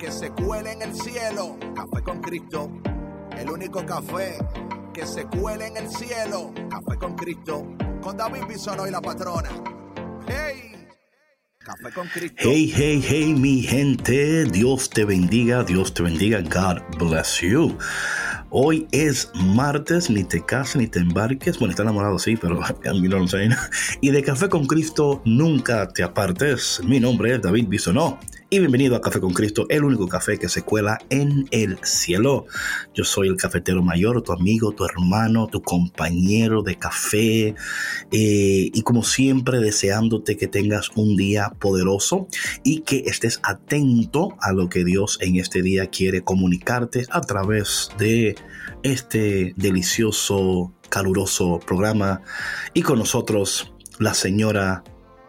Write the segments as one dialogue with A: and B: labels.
A: que se cuele en el cielo. Café con Cristo. El único café que se cuele en el cielo. Café con Cristo. Con David Bisonó y la patrona. ¡Hey! Café con Cristo.
B: Hey, hey, hey, mi gente. Dios te bendiga, Dios te bendiga. God bless you. Hoy es martes, ni te cases ni te embarques. Bueno, está enamorado, sí, pero a mí no lo sé. Y de Café con Cristo nunca te apartes. Mi nombre es David Bisonó. Y bienvenido a Café con Cristo, el único café que se cuela en el cielo. Yo soy el cafetero mayor, tu amigo, tu hermano, tu compañero de café. eh, y como siempre, deseándote que tengas un día poderoso y que estés atento a lo que Dios en este día quiere comunicarte a través de este delicioso, caluroso programa. Y con nosotros, la señora,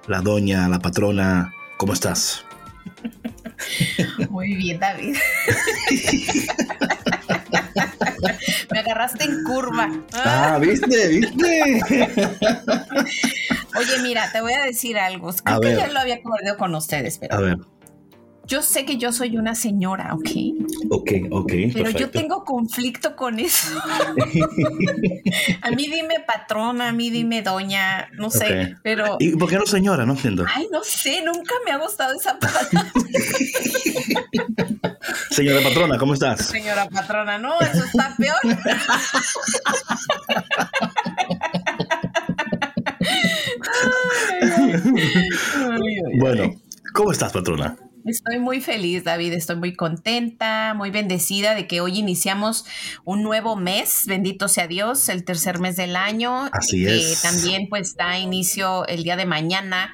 B: la doña, la patrona. ¿Cómo estás?
C: Muy bien, David. Me agarraste en curva.
B: Ah, viste, viste.
C: Oye, mira, te voy a decir algo.
B: A
C: Creo que
B: ver.
C: ya lo había acordado con ustedes, pero
B: A ver,
C: yo sé que yo soy una señora, ¿ok?
B: ok, ok.
C: Pero yo tengo conflicto con eso. a mí dime patrona, a mí dime doña, no sé, pero...
B: ¿Y por qué no señora? No entiendo.
C: Ay, no sé, nunca me ha gustado esa palabra,
B: Señora patrona, ¿cómo estás?
C: señora patrona. No, eso está peor.
B: Bueno, ¿cómo estás, patrona?
C: Estoy muy feliz, David. Estoy muy contenta, muy bendecida de que hoy iniciamos un nuevo mes. Bendito sea Dios, el tercer mes del año.
B: Así
C: que
B: es.
C: también pues da inicio el día de mañana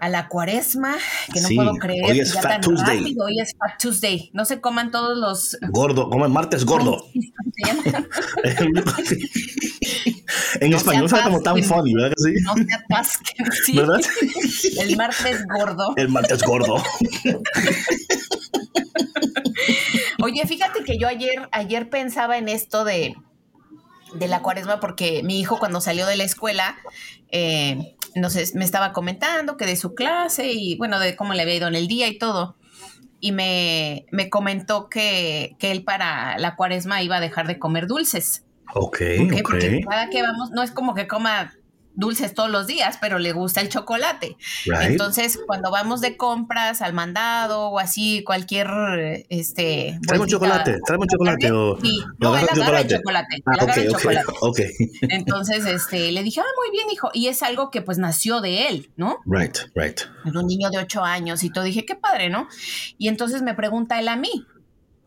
C: a la cuaresma, que no
B: Sí,
C: puedo creer
B: hoy es
C: ya
B: Fat
C: tan
B: Tuesday.
C: rápido. Hoy es Fat Tuesday. No se coman todos los...
B: Gordo, como el martes gordo. en
C: No
B: español suena como tan funny, ¿verdad que sí?
C: No se atasquen. sí.
B: ¿Verdad?
C: El martes gordo.
B: El martes gordo.
C: Oye, fíjate que yo ayer, ayer pensaba en esto de, de la cuaresma porque mi hijo cuando salió de la escuela, eh, no sé, me estaba comentando que de su clase y bueno, de cómo le había ido en el día y todo. Y me, me comentó que, que él para la cuaresma iba a dejar de comer dulces.
B: Ok,
C: ¿Por qué?
B: ok.
C: Porque cada que vamos, no es como que coma dulces todos los días, pero le gusta el chocolate.
B: Right.
C: Entonces, cuando vamos de compras al mandado o así, cualquier este. Bolsita-
B: chocolate, tráeme un chocolate o...
C: Sí, no, él
B: agarra el
C: agarra el
B: chocolate.
C: chocolate.
B: Ah,
C: él agarra el chocolate. Entonces, este, le dije, ah, muy bien, hijo. Y es algo que pues nació de él, ¿no?
B: Right, right.
C: Es un niño de ocho años y todo. Dije, qué padre, ¿no? Y entonces me pregunta él a mí,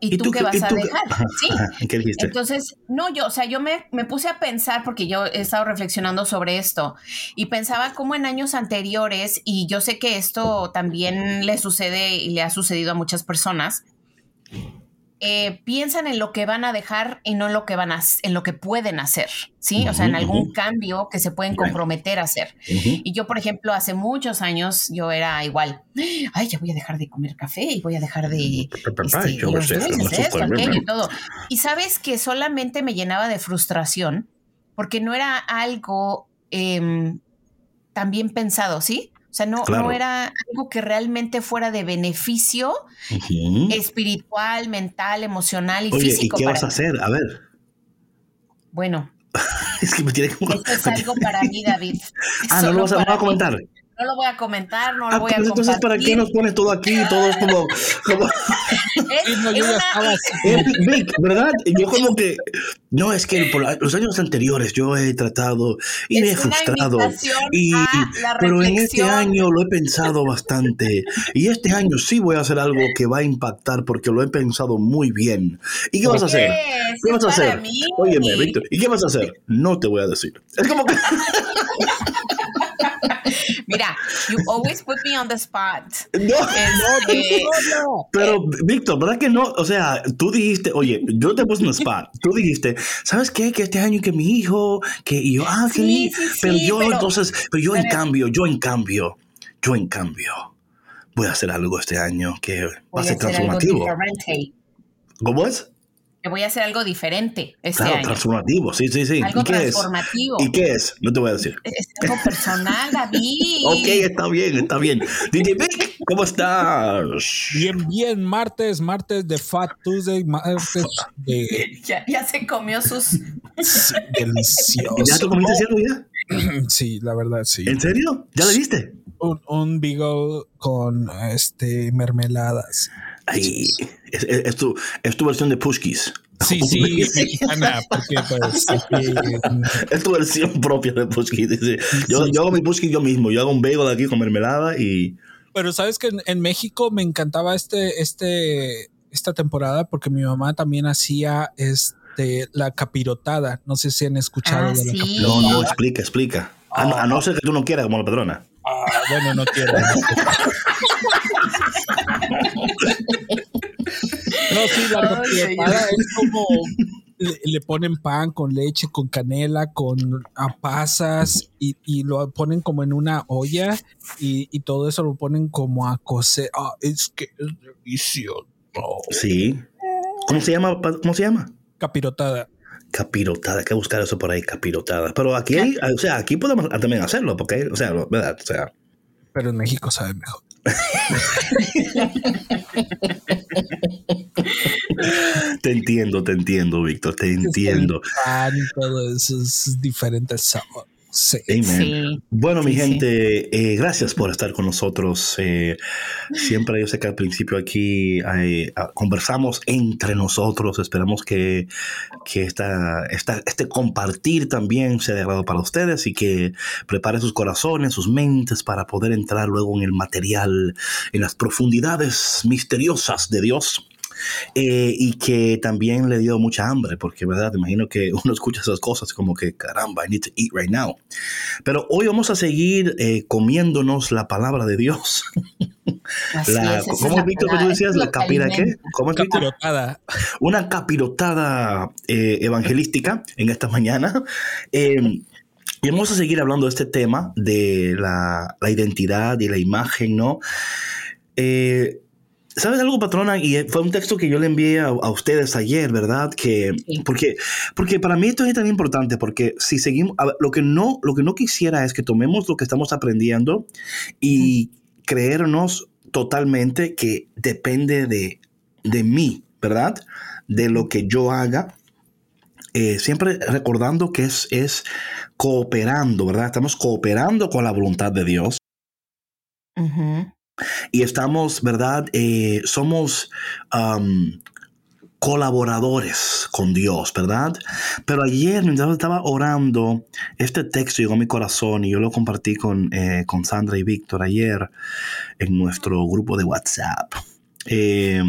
C: ¿y, tú, qué vas a dejar? Sí.
B: ¿Qué dijiste?
C: Entonces, no, yo, o sea, yo me, me puse a pensar porque yo he estado reflexionando sobre esto y pensaba cómo en años anteriores, y yo sé que esto también le sucede y le ha sucedido a muchas personas, eh, piensan en lo que van a dejar y no en lo que van a, en lo que pueden hacer, ¿sí? O sea, en algún cambio que se pueden comprometer a hacer. Y yo, por ejemplo, hace muchos años yo era igual. Ay, ya voy a dejar de comer café y voy a dejar de este,
B: Yo
C: los
B: sé,
C: dulces,
B: no
C: esto,
B: sufro,
C: aquello
B: ¿verdad?
C: y todo. Y sabes que solamente me llenaba de frustración porque no era algo em, tan bien pensado, ¿sí? O sea, no,
B: Claro.
C: no era algo que realmente fuera de beneficio espiritual, mental, emocional y
B: Oye, ¿y
C: físico.
B: qué
C: para
B: vas a hacer? A ver,
C: Bueno,
B: es que me tiene como...
C: esto es algo para mí, David.
B: Ah, no lo vas a, no a
C: mí. No lo voy a comentar, no lo
B: Ah,
C: voy a
B: pues entonces, ¿para qué
C: compartir.
B: nos pones todo aquí? Todo es como... como
C: Es-
D: no,
C: es
D: yo
C: una-
B: es Vic, ¿verdad? Yo como que... No, es que por los años anteriores yo he tratado y me he
C: Es
B: frustrado. Y, pero en este año lo he pensado bastante. Y este año sí voy a hacer algo que va a impactar porque lo he pensado muy bien. ¿Y qué vas a hacer? ¿Qué vas a
C: es
B: hacer?
C: mí.
B: Óyeme, Víctor, ¿y qué vas a hacer? No te voy a decir. Es como que...
C: Mira, you always put me on the spot.
B: No,
C: Este,
B: Pero, Víctor, ¿verdad que no? O sea, tú dijiste, oye, yo te puse en el spot. Tú dijiste, ¿sabes qué? Que este año que mi hijo, que y yo, ah,
C: Sí, sí, sí,
B: pero yo,
C: pero-
B: entonces, pero yo en
C: pero-
B: cambio, yo en cambio, yo en cambio, voy a hacer algo este año que va a ser transformativo. ¿Cómo es?
C: Que voy a hacer algo diferente este
B: Claro,
C: año.
B: transformativo, sí, sí, sí.
C: Algo
B: ¿Y qué es?
C: transformativo.
B: ¿Y qué es? No te voy a decir.
C: Es algo personal, David.
B: Ok, está bien, está bien. DJ Vic, ¿cómo estás?
D: Bien, bien, martes, martes de Fat Tuesday, martes de
C: Ya, ya se comió sus.
D: sí, delicioso.
B: ¿Ya te comiste algo ya?
D: Sí, la verdad, sí.
B: ¿En serio? ¿Ya le diste?
D: Un, un Beagle con este mermeladas.
B: Ay, es, es- es tu, es tu versión de Pushkis.
D: Sí, sí, mexicana, porque pues aquí,
B: Es tu versión propia de Pushkis. dice. Yo, yo hago mi Pushkis yo mismo. Yo hago un bagel aquí con mermelada y...
D: Pero sabes que en, en México me encantaba este, este, esta temporada porque mi mamá también hacía este la capirotada. No sé si han escuchado
C: Ah,
D: de la
C: sí.
D: capirotada.
B: No, no, explica, explica. A, no- a no ser que tú no quieras como la patrona.
D: Ah, bueno, no quiero. No, sí, la
C: señor.
D: es como le, le ponen pan con leche, con canela, con a pasas y, y lo ponen como en una olla y, y todo eso lo ponen como a cocer. Ah, es que es delicioso.
B: Sí. ¿Cómo se llama? ¿Cómo se llama?
D: Capirotada.
B: Capirotada. Hay que buscar eso por ahí, capirotada. Pero aquí, hay, o sea, aquí podemos también hacerlo, porque, o sea, ¿verdad? O sea,
D: Pero en México sabe mejor.
B: Te entiendo, te entiendo, Víctor, te entiendo.
D: Pan y todo eso es diferente sabor. Sí.
B: Amen.
C: Sí.
B: Bueno, mi
C: sí.
B: gente, eh, gracias por estar con nosotros. Eh, siempre yo sé que al principio aquí eh, ah, conversamos entre nosotros. Esperamos que, que esta, esta- este compartir también sea de agrado para ustedes y que prepare sus corazones, sus mentes para poder entrar luego en el material, en las profundidades misteriosas de Dios. Eh, y que también le dio mucha hambre, porque, ¿verdad? Me imagino que uno escucha esas cosas como que, caramba, I need to eat right now. Pero hoy vamos a seguir eh, comiéndonos la palabra de Dios.
C: Así
B: La-
C: es,
B: ¿Cómo es, Víctor, que tú decías? ¿La capira qué? ¿Cómo?
D: Capirotada.
B: Una capirotada eh, evangelística en esta mañana. Eh, y vamos a seguir hablando de este tema de la, la identidad y la imagen, ¿no? Eh, ¿Sabes algo, patrona? Y eh, fue un texto que yo le envié a, a ustedes ayer, ¿verdad? Que,
C: Sí.
B: porque, porque para mí esto es tan importante, porque si seguimos, ver, lo que, no, lo que no quisiera es que tomemos lo que estamos aprendiendo y creernos totalmente que depende de, de mí, ¿verdad? De lo que yo haga. Eh, siempre recordando que es, es cooperando, ¿verdad? Estamos cooperando con la voluntad de Dios
C: Ujú.
B: Y estamos, ¿verdad? Eh, somos am, colaboradores con Dios, ¿verdad? Pero ayer, mientras estaba orando, este texto llegó a mi corazón y yo lo compartí con, eh, con Sandra y Víctor ayer en nuestro grupo de WhatsApp. Eh,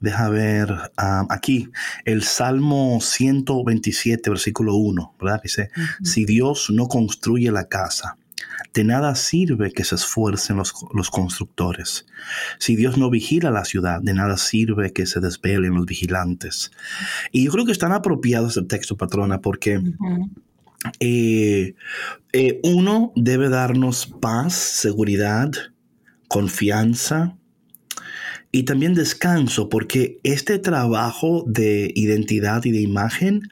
B: deja ver am, aquí el Salmo 127, versículo 1, ¿verdad? Dice, si Dios no construye la casa, de nada sirve que se esfuercen los, los constructores. Si Dios no vigila la ciudad, de nada sirve que se desvelen los vigilantes. Y yo creo que es tan apropiado este texto, patrona, porque eh, eh, uno debe darnos paz, seguridad, confianza y también descanso, porque este trabajo de identidad y de imagen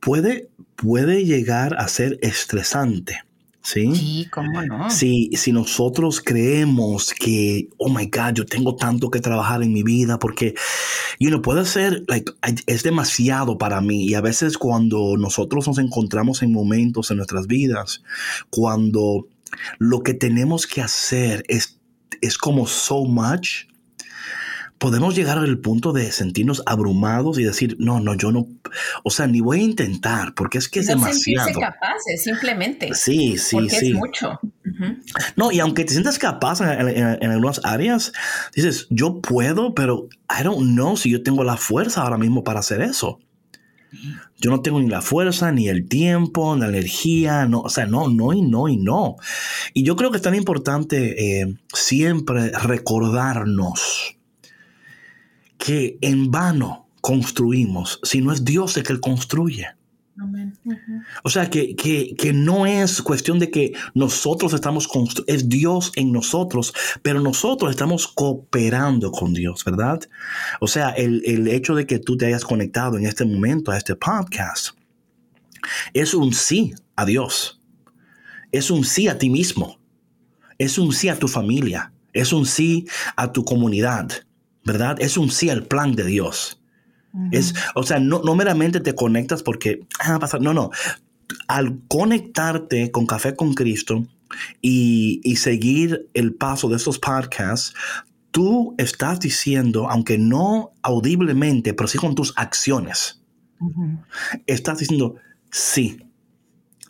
B: puede, puede llegar a ser estresante. ¿Sí?
C: Sí, cómo no.
B: Si, si nosotros creemos que, oh my God, yo tengo tanto que trabajar en mi vida porque, you know, puede ser, like, es demasiado para mí. Y a veces cuando nosotros nos encontramos en momentos en nuestras vidas, cuando lo que tenemos que hacer es, es como so much, podemos llegar al punto de sentirnos abrumados y decir, no, no, yo no, o sea, ni voy a intentar porque es que es
C: no
B: demasiado.
C: sentirse capaces, simplemente.
B: Sí, sí,
C: porque
B: sí.
C: es mucho.
B: No, y aunque te sientas capaz en, en- en- en algunas áreas, dices, yo puedo, pero I don't know si yo tengo la fuerza ahora mismo para hacer eso. Yo no tengo ni la fuerza, ni el tiempo, ni la energía, no, o sea, no, no y no y no. Y yo creo que es tan importante eh, siempre recordarnos que en vano construimos si no es Dios el que construye. O sea, que, que, no es cuestión de que nosotros estamos, es Dios en nosotros, pero nosotros estamos cooperando con Dios, ¿verdad? O sea, el, el hecho de que tú te hayas conectado en este momento a este podcast es un sí a Dios, es un sí a ti mismo, es un sí a tu familia, es un sí a tu comunidad, ¿verdad? Es un sí al plan de Dios. Es, o sea, no, no meramente te conectas porque, ah, pasar, no, no. Al conectarte con Café con Cristo y, y seguir el paso de estos podcasts, tú estás diciendo, aunque no audiblemente, pero sí con tus acciones, estás diciendo, sí,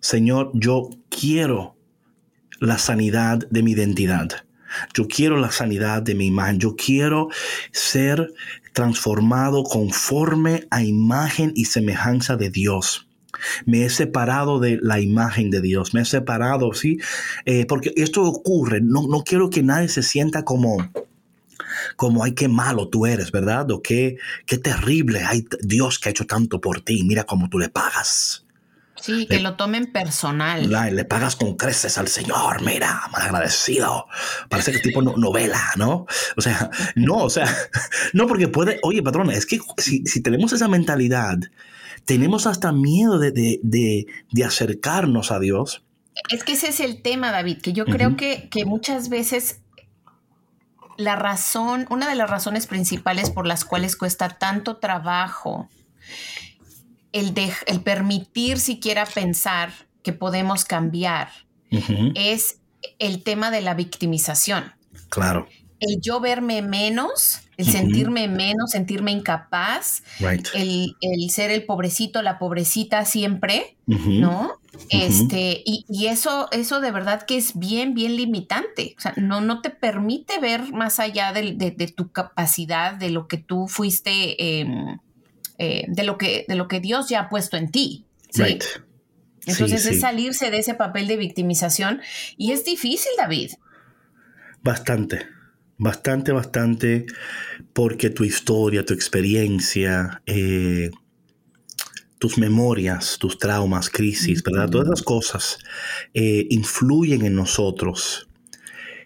B: Señor, yo quiero la sanidad de mi identidad. Yo quiero la sanidad de mi imagen. Yo quiero ser transformado conforme a imagen y semejanza de Dios. Me he separado de la imagen de Dios. Me he separado, ¿sí? Eh, porque esto ocurre. No, no quiero que nadie se sienta como como ay qué malo tú eres, ¿verdad? O qué, qué terrible, hay Dios que ha hecho tanto por ti, mira cómo tú le pagas.
C: Sí, que lo tomen personal.
B: le pagas con creces al Señor, mira, mal agradecido. Parece que tipo novela, ¿no? O sea, no, o sea, no, porque puede, oye, patrón, es que si, tenemos esa mentalidad, tenemos hasta miedo de, acercarnos a Dios.
C: Es que ese es el tema, David, que yo creo que, que muchas veces la razón, una de las razones principales por las cuales cuesta tanto trabajo el, el permitir siquiera pensar que podemos cambiar es el tema de la victimización.
B: Claro.
C: El yo verme menos, el sentirme menos, sentirme incapaz, el, ser el pobrecito, la pobrecita siempre, ¿no? Este, y, eso, eso de verdad que es bien, bien limitante. O sea, no, no te permite ver más allá de, tu capacidad, de lo que tú fuiste. Em, eh, de, lo que, de lo que Dios ya ha puesto en ti. ¿sí? Entonces es salirse de ese papel de victimización y es difícil, David.
B: Bastante, bastante, bastante, porque tu historia, tu experiencia, eh, tus memorias, tus traumas, crisis, ¿verdad? Todas esas cosas eh, influyen en nosotros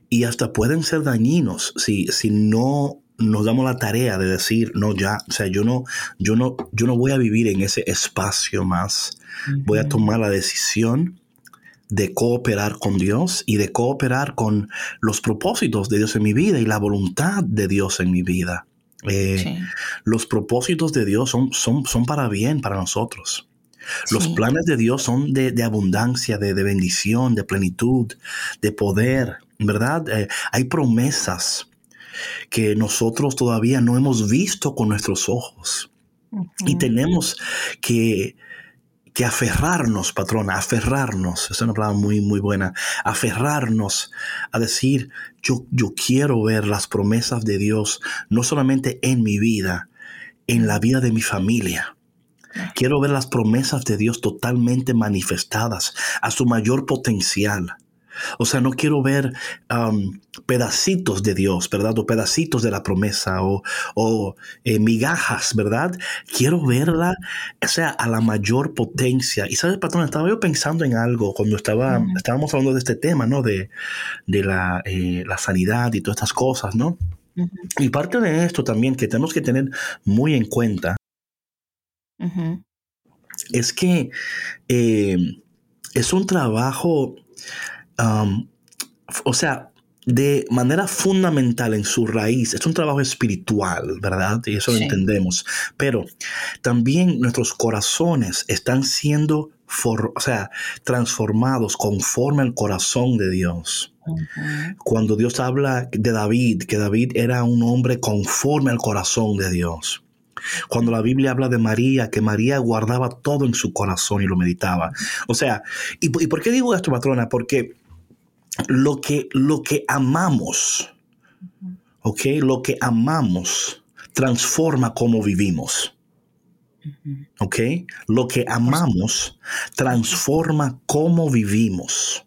B: y hasta pueden ser dañinos si, si no nos damos la tarea de decir, no, ya, o sea, yo no, yo no, yo no voy a vivir en ese espacio más. Voy a tomar la decisión de cooperar con Dios y de cooperar con los propósitos de Dios en mi vida y la voluntad de Dios en mi vida. Eh, los propósitos de Dios son, son, son para bien para nosotros. Los planes de Dios son de, abundancia, de, bendición, de plenitud, de poder, ¿verdad? Eh, hay promesas que nosotros todavía no hemos visto con nuestros ojos. Y tenemos que, que aferrarnos, patrona, aferrarnos, es una palabra muy, muy buena, aferrarnos a decir, yo, yo quiero ver las promesas de Dios, no solamente en mi vida, en la vida de mi familia. Quiero ver las promesas de Dios totalmente manifestadas a su mayor potencial. O sea, no quiero ver pedacitos de Dios, ¿verdad? O pedacitos de la promesa o, eh, migajas, ¿verdad? Quiero verla, o sea, a la mayor potencia. Y sabes, patrón, estaba yo pensando en algo cuando estaba, estábamos hablando de este tema, ¿no? De, la, eh, la, sanidad y todas estas cosas, ¿no? Y parte de esto también que tenemos que tener muy en cuenta es que eh, es un trabajo o sea, de manera fundamental en su raíz, es un trabajo espiritual, ¿verdad? Y eso lo entendemos. Pero también nuestros corazones están siendo, o sea, transformados conforme al corazón de Dios. Cuando Dios habla de David, que David era un hombre conforme al corazón de Dios. Cuando la Biblia habla de María, que María guardaba todo en su corazón y lo meditaba. O sea, ¿y, ¿y por qué digo esto, patrona? Porque lo que, lo que amamos, ¿ok? Lo que amamos transforma cómo vivimos. ¿Ok? Lo que amamos transforma cómo vivimos.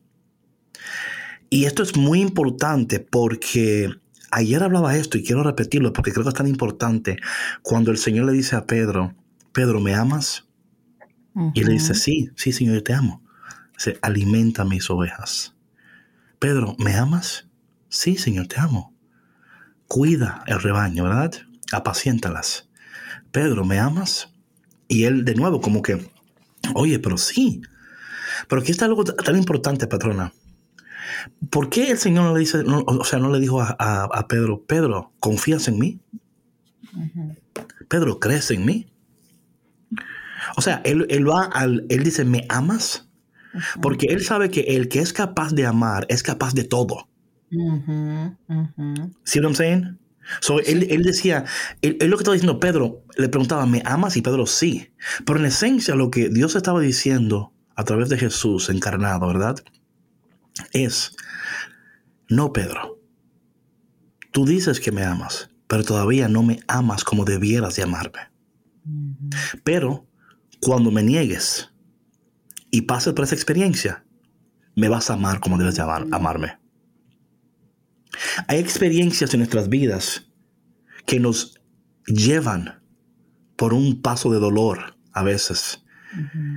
B: Y esto es muy importante porque ayer hablaba esto y quiero repetirlo porque creo que es tan importante cuando el Señor le dice a Pedro, Pedro, ¿me amas? Y le dice, sí, sí, Señor, yo te amo. Dice, alimenta mis ovejas. Pedro, ¿me amas? Sí, Señor, te amo. Cuida el rebaño, ¿verdad? Apaciéntalas. Pedro, ¿me amas? Y él de nuevo como que, oye, pero sí. Pero aquí está algo tan importante, patrona. ¿Por qué el Señor no le dice, o sea, no le dijo a, Pedro, Pedro, ¿confías en mí? Pedro, ¿crees en mí? O sea, él, va al, él dice, ¿me amas? Porque él sabe que el que es capaz de amar es capaz de todo. ¿Sí lo I'm So, él, él, decía, él, lo que estaba diciendo Pedro, le preguntaba, ¿me amas? Y Pedro sí. Pero en esencia lo que Dios estaba diciendo a través de Jesús encarnado, ¿verdad? Es, no, Pedro, tú dices que me amas, pero todavía no me amas como debieras de amarme. Pero cuando me niegues y pases por esa experiencia, me vas a amar como debes de amarme. Hay experiencias en nuestras vidas que nos llevan por un paso de dolor a veces.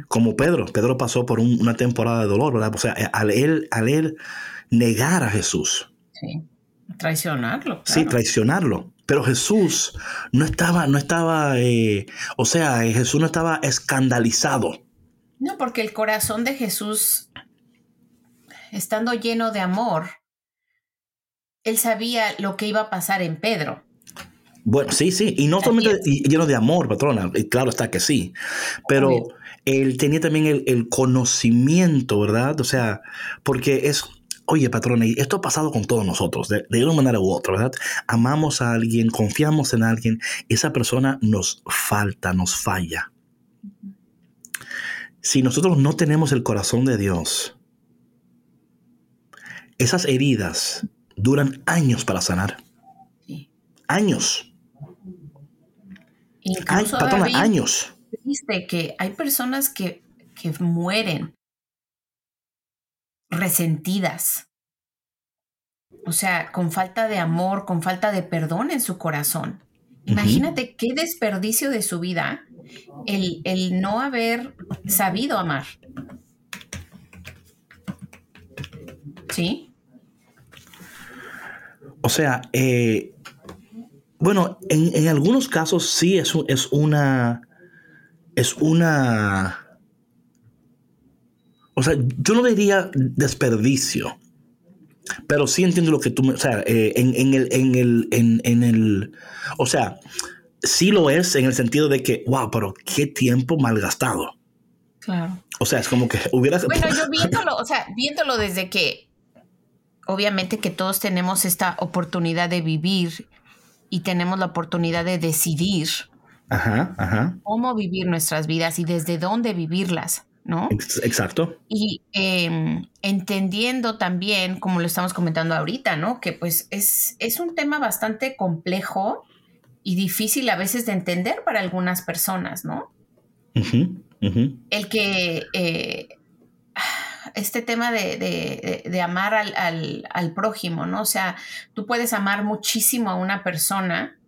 B: Como Pedro, Pedro pasó por una temporada de dolor, ¿verdad? O sea, al él, al él negar a Jesús.
C: Sí, traicionarlo.
B: Sí, traicionarlo. Pero Jesús no estaba, no estaba, eh, o sea, Jesús no estaba escandalizado.
C: No, porque el corazón de Jesús, estando lleno de amor, él sabía lo que iba a pasar en Pedro.
B: Bueno, sí, sí, y no solamente lleno de amor, patrona, claro está que sí, pero él tenía también el, conocimiento, ¿verdad? O sea, porque es, oye, patrona, y esto ha pasado con todos nosotros, de, de, una manera u otra, ¿verdad? Amamos a alguien, confiamos en alguien, esa persona nos falta, nos falla. Si nosotros no tenemos el corazón de Dios, esas heridas duran años para sanar. Años.
C: Incluso años. Viste que hay personas que, que mueren resentidas. O sea, con falta de amor, con falta de perdón en su corazón. Imagínate qué desperdicio de su vida el, el no haber sabido amar. ¿Sí?
B: O sea, eh, bueno, en, algunos casos sí es, es una. Es una. O sea, yo no diría desperdicio. Pero sí entiendo lo que tú me. O sea, eh, en, el, en, el, en, el. O sea, sí lo es en el sentido de que, wow, pero qué tiempo malgastado.
C: Claro.
B: O sea, es como que hubiera.
C: Bueno, yo viéndolo, o sea, viéndolo desde que obviamente que todos tenemos esta oportunidad de vivir y tenemos la oportunidad de decidir cómo vivir nuestras vidas y desde dónde vivirlas, ¿no?
B: Exacto.
C: Y em, entendiendo también, como lo estamos comentando ahorita, ¿no? Que pues es, es un tema bastante complejo y difícil a veces de entender para algunas personas, ¿no? El que eh, este tema de, amar al, prójimo, ¿no? O sea, tú puedes amar muchísimo a una persona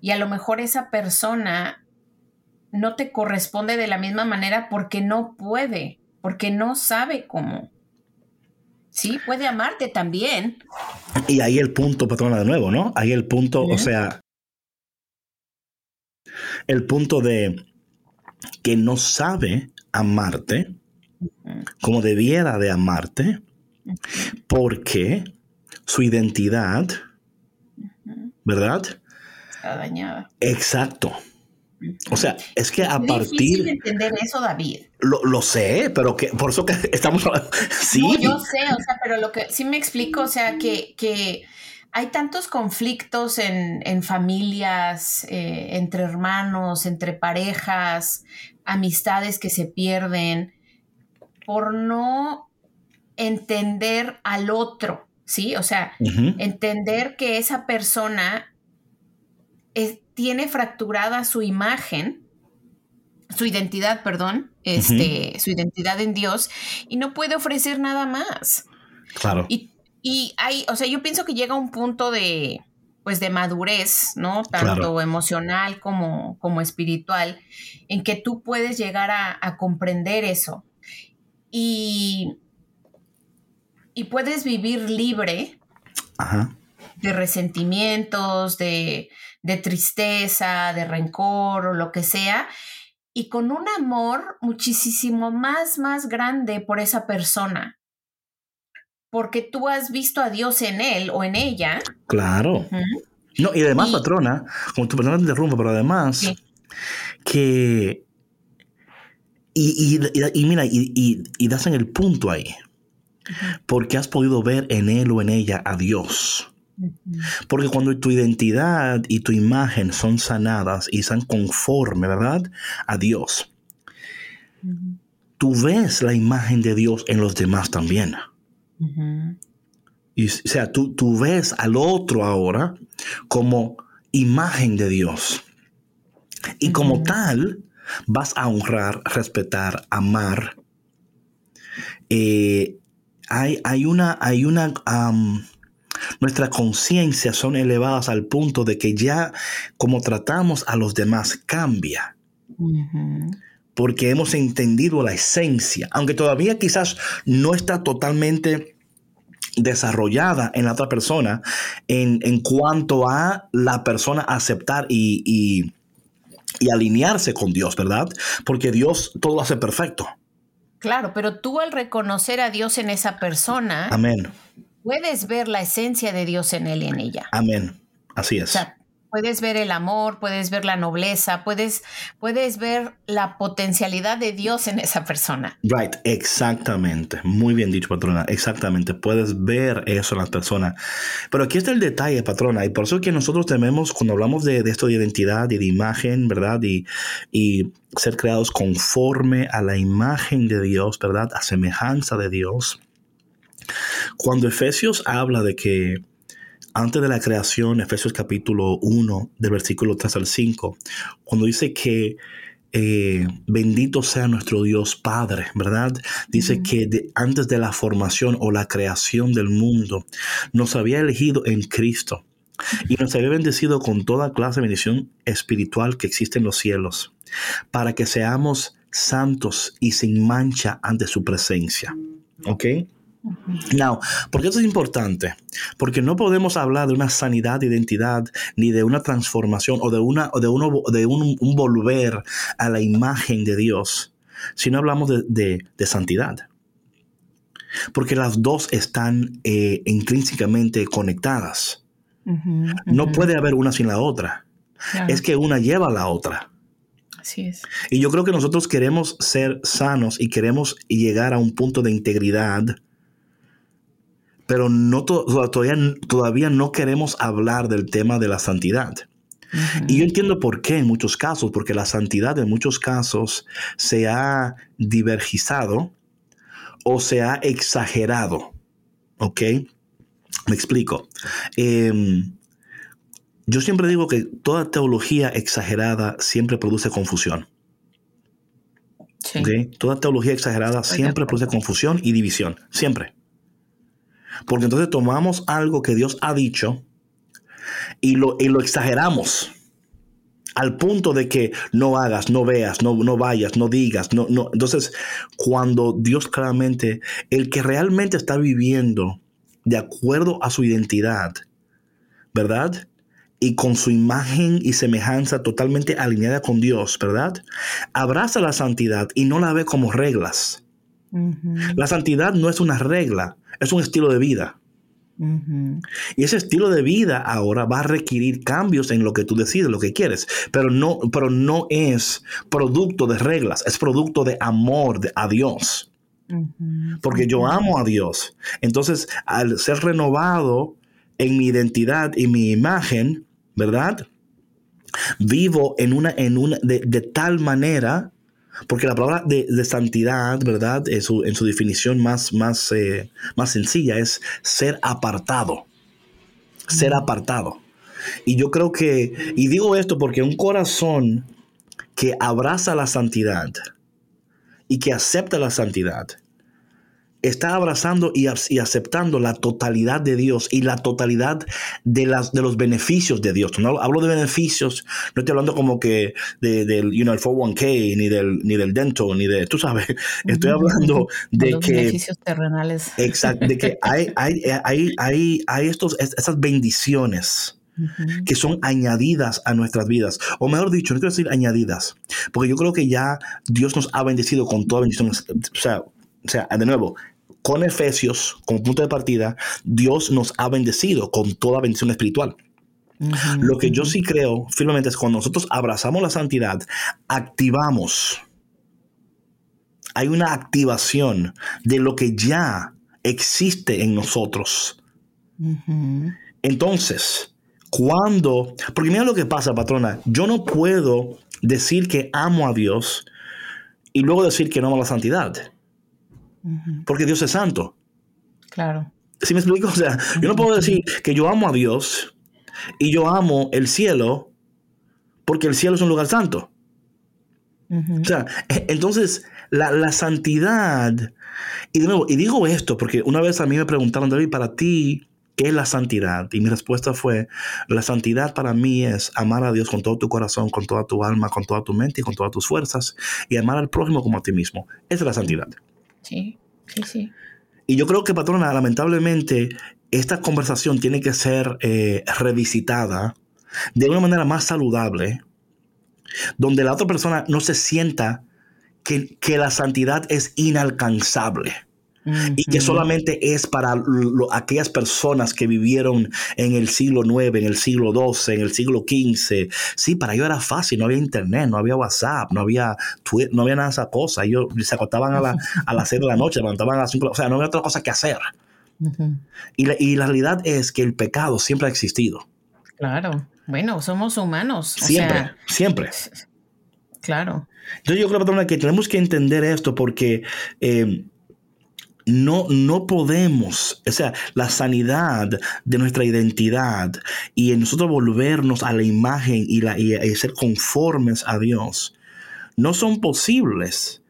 C: y a lo mejor esa persona no te corresponde de la misma manera porque no puede, porque no sabe cómo. Sí, puede amarte también.
B: Y ahí el punto, patrona, de nuevo, ¿no? Ahí el punto, o sea, el punto de que no sabe amarte como debiera de amarte, porque su identidad, ¿verdad?
C: Está dañada.
B: Exacto. O sea, es que a partir.
C: de entender eso, David.
B: Lo, sé, pero que por eso que estamos. sí.
C: yo sé, o sea, pero lo que sí me explico, o sea, que, que hay tantos conflictos en, en familias, eh, entre hermanos, entre parejas, amistades que se pierden por no entender al otro, ¿sí? O sea, entender que esa persona tiene fracturada su imagen su identidad, perdón, este, su identidad en Dios y no puede ofrecer nada más.
B: Claro.
C: Y, y hay, o sea, yo pienso que llega un punto de, pues, de madurez, ¿no? Tanto emocional como, como espiritual, en que tú puedes llegar a, a comprender eso. Y, y puedes vivir libre
B: Ajá.
C: de resentimientos, de, de tristeza, de rencor o lo que sea, y con un amor muchísimo más, más grande por esa persona. Porque tú has visto a Dios en él o en ella.
B: Claro. No, y además,
C: Y-
B: patrona, como tu persona te interrumpe, pero además
C: Sí.
B: que. Y, y- y- mira, y, das en el punto ahí. Porque has podido ver en él o en ella a Dios. Porque cuando tu identidad y tu imagen son sanadas y están conforme, ¿verdad? A Dios, tú ves la imagen de Dios en los demás también. Y, o sea, tú, tú ves al otro ahora como imagen de Dios. Y como tal, vas a honrar, respetar, amar. Eh, hay, hay una, hay una, am, nuestra conciencia son elevadas al punto de que ya como tratamos a los demás cambia. Porque hemos entendido la esencia, aunque todavía quizás no está totalmente desarrollada en la otra persona en, en cuanto a la persona aceptar y, y- y alinearse con Dios, ¿verdad? Porque Dios todo lo hace perfecto.
C: Claro, pero tú al reconocer a Dios en esa persona,
B: Amén,
C: puedes ver la esencia de Dios en él y en ella.
B: amén. Así
C: O
B: es.
C: sea, puedes ver el amor, puedes ver la nobleza, puedes, puedes ver la potencialidad de Dios en esa persona.
B: Right, exactamente. Muy bien dicho, patrona. Exactamente. Puedes ver eso en las personas. Pero aquí está el detalle, patrona. Y por eso es que nosotros tememos, cuando hablamos de, de esto de identidad y de imagen, ¿verdad? Y, y ser creados conforme a la imagen de Dios, ¿verdad? A semejanza de Dios. Cuando Efesios habla de que antes de la creación, Efesios capítulo 1, del versículo 3 al 5, cuando dice que eh, bendito sea nuestro Dios Padre, ¿verdad? Dice que de- antes de la formación o la creación del mundo, nos había elegido en Cristo y nos había bendecido con toda clase de bendición espiritual que existe en los cielos, para que seamos santos y sin mancha ante su presencia. ¿Ok? Now, ¿por qué esto es importante? Porque no podemos hablar de una sanidad de identidad, ni de una transformación o de, una, o de, uno, de un, un volver a la imagen de Dios, si no hablamos de, de- de santidad. Porque las dos están eh, intrínsecamente conectadas. No puede haber una sin la otra.
C: claro,
B: Es que una lleva a la otra.
C: así es.
B: Y yo creo que nosotros queremos ser sanos y queremos llegar a un punto de integridad, pero no to- todavía, todavía no queremos hablar del tema de la santidad. Y yo entiendo por qué en muchos casos, porque la santidad en muchos casos se ha divergizado o se ha exagerado. ¿Ok? Me explico. Em, yo siempre digo que toda teología exagerada siempre produce confusión. Toda teología exagerada siempre produce confusión y división. Siempre. Porque entonces tomamos algo que Dios ha dicho y lo, y lo exageramos al punto de que no hagas, no veas, no, no vayas, no digas, no, no. Entonces, cuando Dios claramente, el que realmente está viviendo de acuerdo a su identidad, ¿verdad? Y con su imagen y semejanza totalmente alineada con Dios, ¿verdad? Abraza la santidad y no la ve como reglas. La santidad no es una regla, es un estilo de vida. Y ese estilo de vida ahora va a requerir cambios en lo que tú decides, lo que quieres, pero no, pero no es producto de reglas, es producto de amor de- a Dios, porque yo amo a Dios. Entonces, al ser renovado en mi identidad y mi imagen, ¿verdad? Vivo en una, en una, de, de tal manera, porque la palabra de, de santidad, ¿verdad? En su, en su definición más, más, eh, más sencilla es ser apartado. Ser apartado. Y yo creo que, y digo esto porque un corazón que abraza la santidad y que acepta la santidad, está abrazando y, aceptando la totalidad de Dios y la totalidad de, las, de los beneficios de Dios. No hablo de beneficios, no estoy hablando como que del you know, 401k, ni del, ni del dental, ni de, tú sabes, estoy hablando de
C: los
B: que...
C: beneficios terrenales.
B: Exacto, de que hay, hay, hay, hay, hay estos, esas bendiciones que son añadidas a nuestras vidas. O mejor dicho, no quiero decir añadidas, porque yo creo que ya Dios nos ha bendecido con toda bendición. O sea, o sea, de nuevo, con Efesios como punto de partida, Dios nos ha bendecido con toda bendición espiritual. Lo que yo sí creo firmemente es cuando nosotros abrazamos la santidad, activamos. Hay una activación de lo que ya existe en nosotros. Entonces, cuando, porque mira lo que pasa, patrona, yo no puedo decir que amo a Dios y luego decir que no amo la santidad. Porque Dios es santo.
C: Claro.
B: ¿Sí me explico? O sea, yo no puedo decir que yo amo a Dios y yo amo el cielo porque el cielo es un lugar santo. O sea, e, entonces la, la, santidad, y de nuevo, y digo esto porque una vez a mí me preguntaron, David, para ti, ¿qué es la santidad? Y mi respuesta fue, la santidad para mí es amar a Dios con todo tu corazón, con toda tu alma, con toda tu mente y con todas tus fuerzas, y amar al prójimo como a ti mismo. Esa es la santidad.
C: Sí, sí, sí.
B: Y yo creo que, patrona, lamentablemente, esta conversación tiene que ser eh, revisitada de una manera más saludable, donde la otra persona no se sienta que, que la santidad es inalcanzable y que solamente es para aquellas personas que vivieron en el siglo IX, en el siglo XII, en el siglo XV. Sí, para ellos era fácil, no había internet, no había WhatsApp, no había Twitter, no había nada de esa cosa. Ellos se acostaban a, la, a las 6 de la noche, levantaban a las 5, o sea, no había otra cosa que hacer. y, la, y la realidad es que el pecado siempre ha existido.
C: Claro, bueno, somos humanos.
B: Siempre, siempre.
C: Claro.
B: Entonces yo creo, patrona, que tenemos que entender esto porque eh, no, no podemos, o sea, la sanidad de nuestra identidad y en nosotros volvernos a la imagen y, la, y, ser conformes a Dios, no son posibles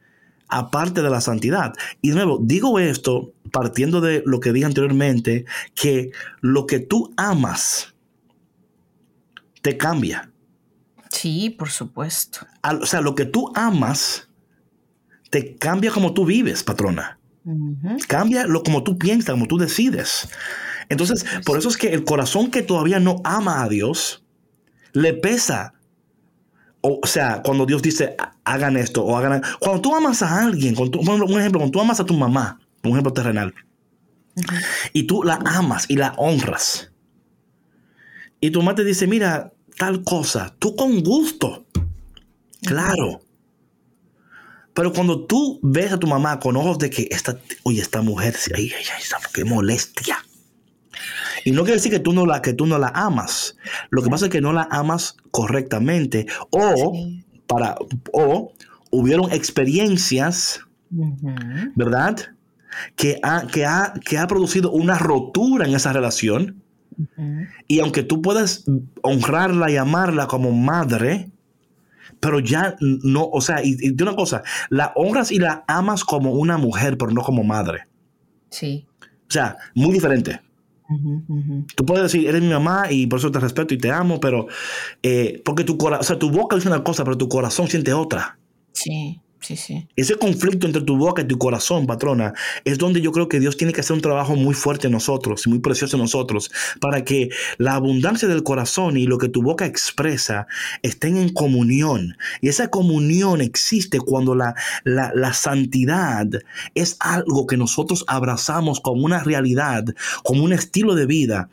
B: aparte de la santidad. Y de nuevo, digo esto partiendo de lo que dije anteriormente, que lo que tú amas te cambia.
C: Sí, por supuesto.
B: o sea, lo que tú amas te cambia como tú vives, patrona. Cambia lo como tú piensas, como tú decides. Entonces, por eso es que el corazón que todavía no ama a Dios, le pesa. O, sea, cuando Dios dice, hagan esto o hagan... Cuando tú amas a alguien, un ejemplo, cuando tú amas a tu mamá, un ejemplo terrenal, y tú la amas y la honras, y tu mamá te dice, mira, tal cosa, tú con gusto, claro, pero cuando tú ves a tu mamá con ojos de que esta, oye, esta mujer, ay, ay, ay, qué molestia. Y no quiere decir que tú no la, que tú no la amas. Lo que pasa es que no la amas correctamente. O, para, o hubieron experiencias, ¿verdad? Que ha, que, ha, que ha producido una rotura en esa relación. Y aunque tú puedas honrarla y amarla como madre, pero ya no, o sea, y, de una cosa, la honras y la amas como una mujer, pero no como madre.
C: Sí.
B: O sea, muy diferente. Tú puedes decir, eres mi mamá y por eso te respeto y te amo, pero eh, porque tu corazón, o sea, tu boca dice una cosa, pero tu corazón siente otra.
C: Sí. Sí.
B: Ese conflicto entre tu boca y tu corazón, patrona, es donde yo creo que Dios tiene que hacer un trabajo muy fuerte en nosotros, muy precioso en nosotros, para que la abundancia del corazón y lo que tu boca expresa estén en comunión. Y esa comunión existe cuando la, la, la santidad es algo que nosotros abrazamos como una realidad, como un estilo de vida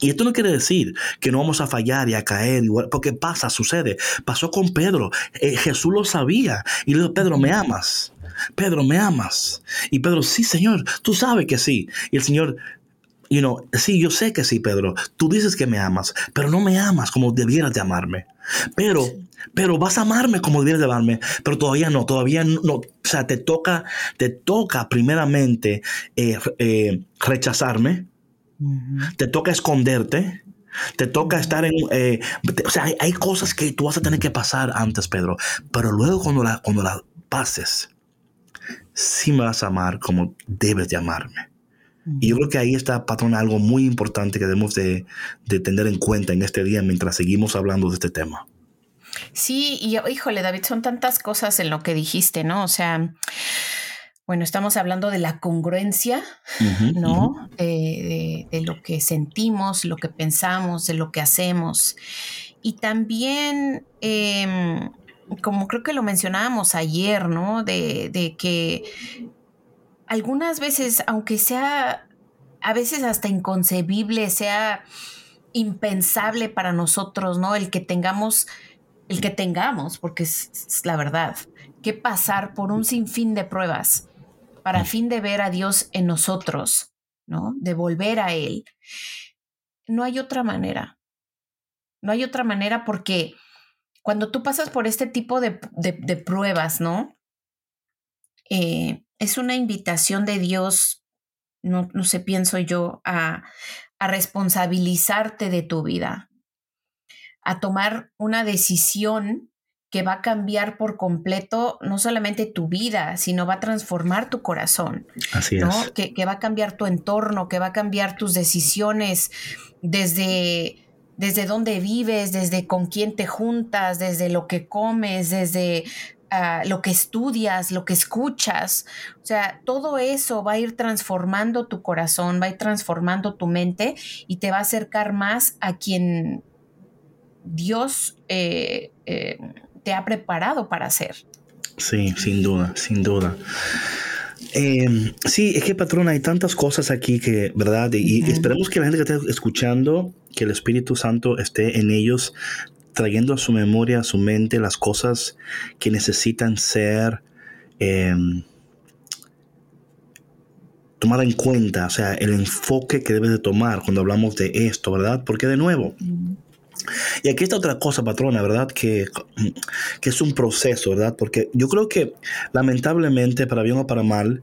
B: y esto no quiere decir que no vamos a fallar y a caer, porque pasa, sucede. Pasó con Pedro. Eh, Jesús lo sabía. Y le dijo, Pedro, ¿me amas? Pedro, ¿me amas? Y Pedro, sí, Señor, tú sabes que sí. Y el Señor, you know, sí, yo sé que sí, Pedro. Tú dices que me amas, pero no me amas como debieras de amarme. Pero, pero vas a amarme como debieras de amarme, pero todavía no, todavía no. O sea, te toca, te toca primeramente eh, eh, rechazarme te toca esconderte, Te toca estar en... Eh, o sea, hay, cosas que tú vas a tener que pasar antes, Pedro. Pero luego cuando la, cuando la pases, sí me vas a amar como debes de amarme. Y yo creo que ahí está, patrón, algo muy importante que debemos de, de, tener en cuenta en este día mientras seguimos hablando de este tema.
C: Sí, y híjole, David, son tantas cosas en lo que dijiste, ¿no? O sea, bueno, estamos hablando de la congruencia, ¿no? de, lo que sentimos, lo que pensamos, de lo que hacemos. Y también, em, como creo que lo mencionábamos ayer, ¿no? De, de que algunas veces, aunque sea a veces hasta inconcebible, sea impensable para nosotros, ¿no? El que tengamos el que tengamos, porque es, la verdad, que pasar por un sinfín de pruebas para fin de ver a Dios en nosotros, ¿no? De volver a Él. No hay otra manera. No hay otra manera porque cuando tú pasas por este tipo de, pruebas, ¿no? Eh, es una invitación de Dios, no, no sé, pienso yo, a, a responsabilizarte de tu vida, a tomar una decisión que va a cambiar por completo no solamente tu vida, sino va a transformar tu corazón.
B: Así es.
C: Que, que, va a cambiar tu entorno, que va a cambiar tus decisiones desde, desde dónde vives, desde con quién te juntas, desde lo que comes, desde uh, lo que estudias, lo que escuchas. O sea, todo eso va a ir transformando tu corazón, va a ir transformando tu mente y te va a acercar más a quien Dios eh, eh, te ha preparado para hacer.
B: Sí, sin duda, sin duda. Em, sí, es que patrona, hay tantas cosas aquí que, ¿verdad? Y, esperemos que la gente que esté escuchando, que el Espíritu Santo esté en ellos, trayendo a su memoria, a su mente, las cosas que necesitan ser em, tomadas en cuenta, o sea, el enfoque que debes de tomar cuando hablamos de esto, ¿verdad? Porque de nuevo, y aquí está otra cosa, patrona, ¿verdad? Que, que, es un proceso, ¿verdad? Porque yo creo que lamentablemente, para bien o para mal,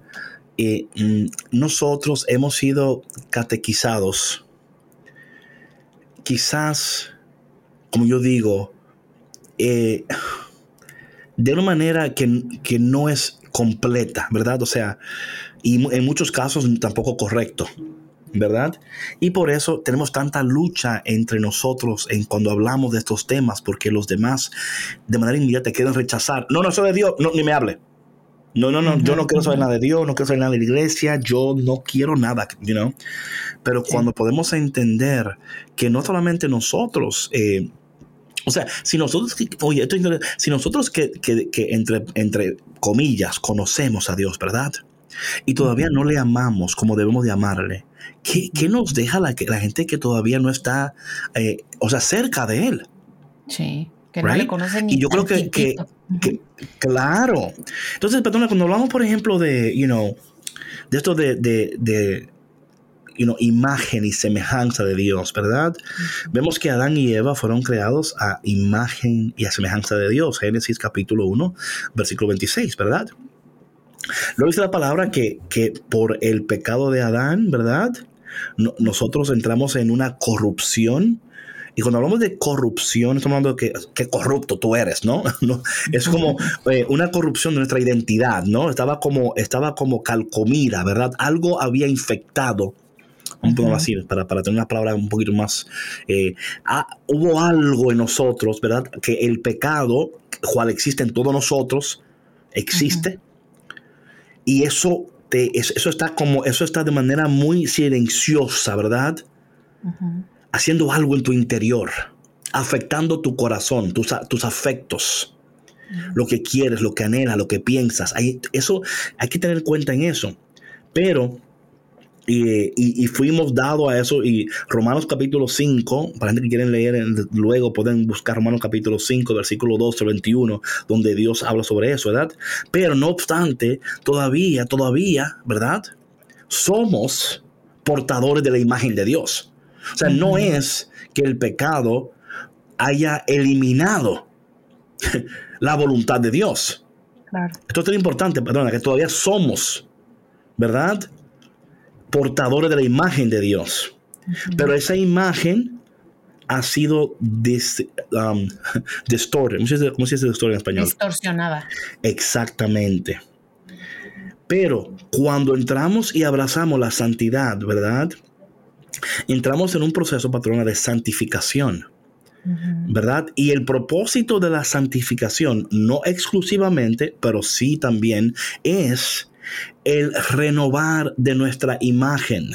B: eh, mm, nosotros hemos sido catequizados, quizás, como yo digo, eh, de una manera que, que no es completa, ¿verdad? O sea, y en muchos casos tampoco correcto. ¿Verdad? Y por eso tenemos tanta lucha entre nosotros en cuando hablamos de estos temas, porque los demás de manera inmediata quieren rechazar. No, no soy de Dios, no, ni me hable. No, no, no, yo no quiero saber nada de Dios, no quiero saber nada de la iglesia, yo no quiero nada, you know? Pero cuando podemos entender que no solamente nosotros, eh, o sea, si nosotros, oye, esto, si nosotros que, que, que, entre, entre comillas conocemos a Dios, ¿verdad? Y todavía no le amamos como debemos de amarle. ¿Qué, nos deja la, la, gente que todavía no está, eh, o sea, cerca de él?
C: Sí, que no le conocen ni
B: Y yo creo que, que, claro. Entonces, perdona, cuando hablamos, por ejemplo, de, you know, de esto de, de, de you know, imagen y semejanza de Dios, ¿verdad? Vemos que Adán y Eva fueron creados a imagen y a semejanza de Dios. Génesis capítulo 1, versículo 26, ¿verdad? Luego dice la palabra que, que por el pecado de Adán, ¿verdad? nosotros entramos en una corrupción. Y cuando hablamos de corrupción, estamos hablando de que, qué corrupto tú eres, ¿no? ¿no? Es como eh, una corrupción de nuestra identidad, ¿no? Estaba como, estaba como calcomida, ¿verdad? Algo había infectado un poco así, para, para, tener una palabra un poquito más. Eh, ah, hubo algo en nosotros, ¿verdad? Que el pecado, cual existe en todos nosotros, existe. Y eso eso está como, eso está de manera muy silenciosa, ¿verdad? Haciendo algo en tu interior, afectando tu corazón, tus, tus afectos, lo que quieres, lo que anhelas, lo que piensas. Hay, eso, hay que tener cuenta en eso. Pero y, fuimos dados a eso. Y Romanos capítulo 5, para gente que quieren leer luego, pueden buscar Romanos capítulo 5, versículo 12 al 21, donde Dios habla sobre eso, ¿verdad? Pero no obstante, todavía, todavía, ¿verdad? Somos portadores de la imagen de Dios. O sea, no es que el pecado haya eliminado la voluntad de Dios. Esto es tan importante, perdona, que todavía somos, ¿verdad? Portadores de la imagen de Dios. Pero esa imagen ha sido dis, um, distorted. ¿Cómo se dice, distorted en español?
C: Distorsionada.
B: Exactamente. Pero cuando entramos y abrazamos la santidad, ¿verdad? Entramos en un proceso, patrona, de santificación. ¿verdad? Y el propósito de la santificación, no exclusivamente, pero sí también, es el renovar de nuestra imagen,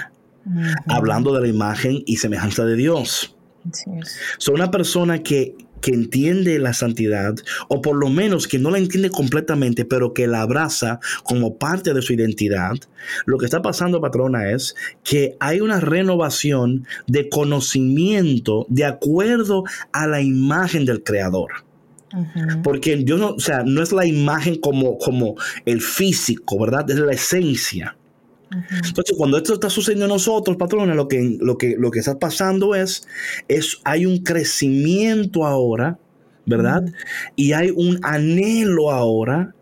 B: hablando de la imagen y semejanza de Dios. Soy una persona que, que entiende la santidad, o por lo menos que no la entiende completamente, pero que la abraza como parte de su identidad, lo que está pasando, patrona, es que hay una renovación de conocimiento de acuerdo a la imagen del Creador. Porque Dios no, o sea, no es la imagen como, como el físico, ¿verdad? Es la esencia. Entonces, cuando esto está sucediendo a nosotros, patrones, lo que, lo que, lo que está pasando es, es, hay un crecimiento ahora, ¿verdad? Y hay un anhelo ahora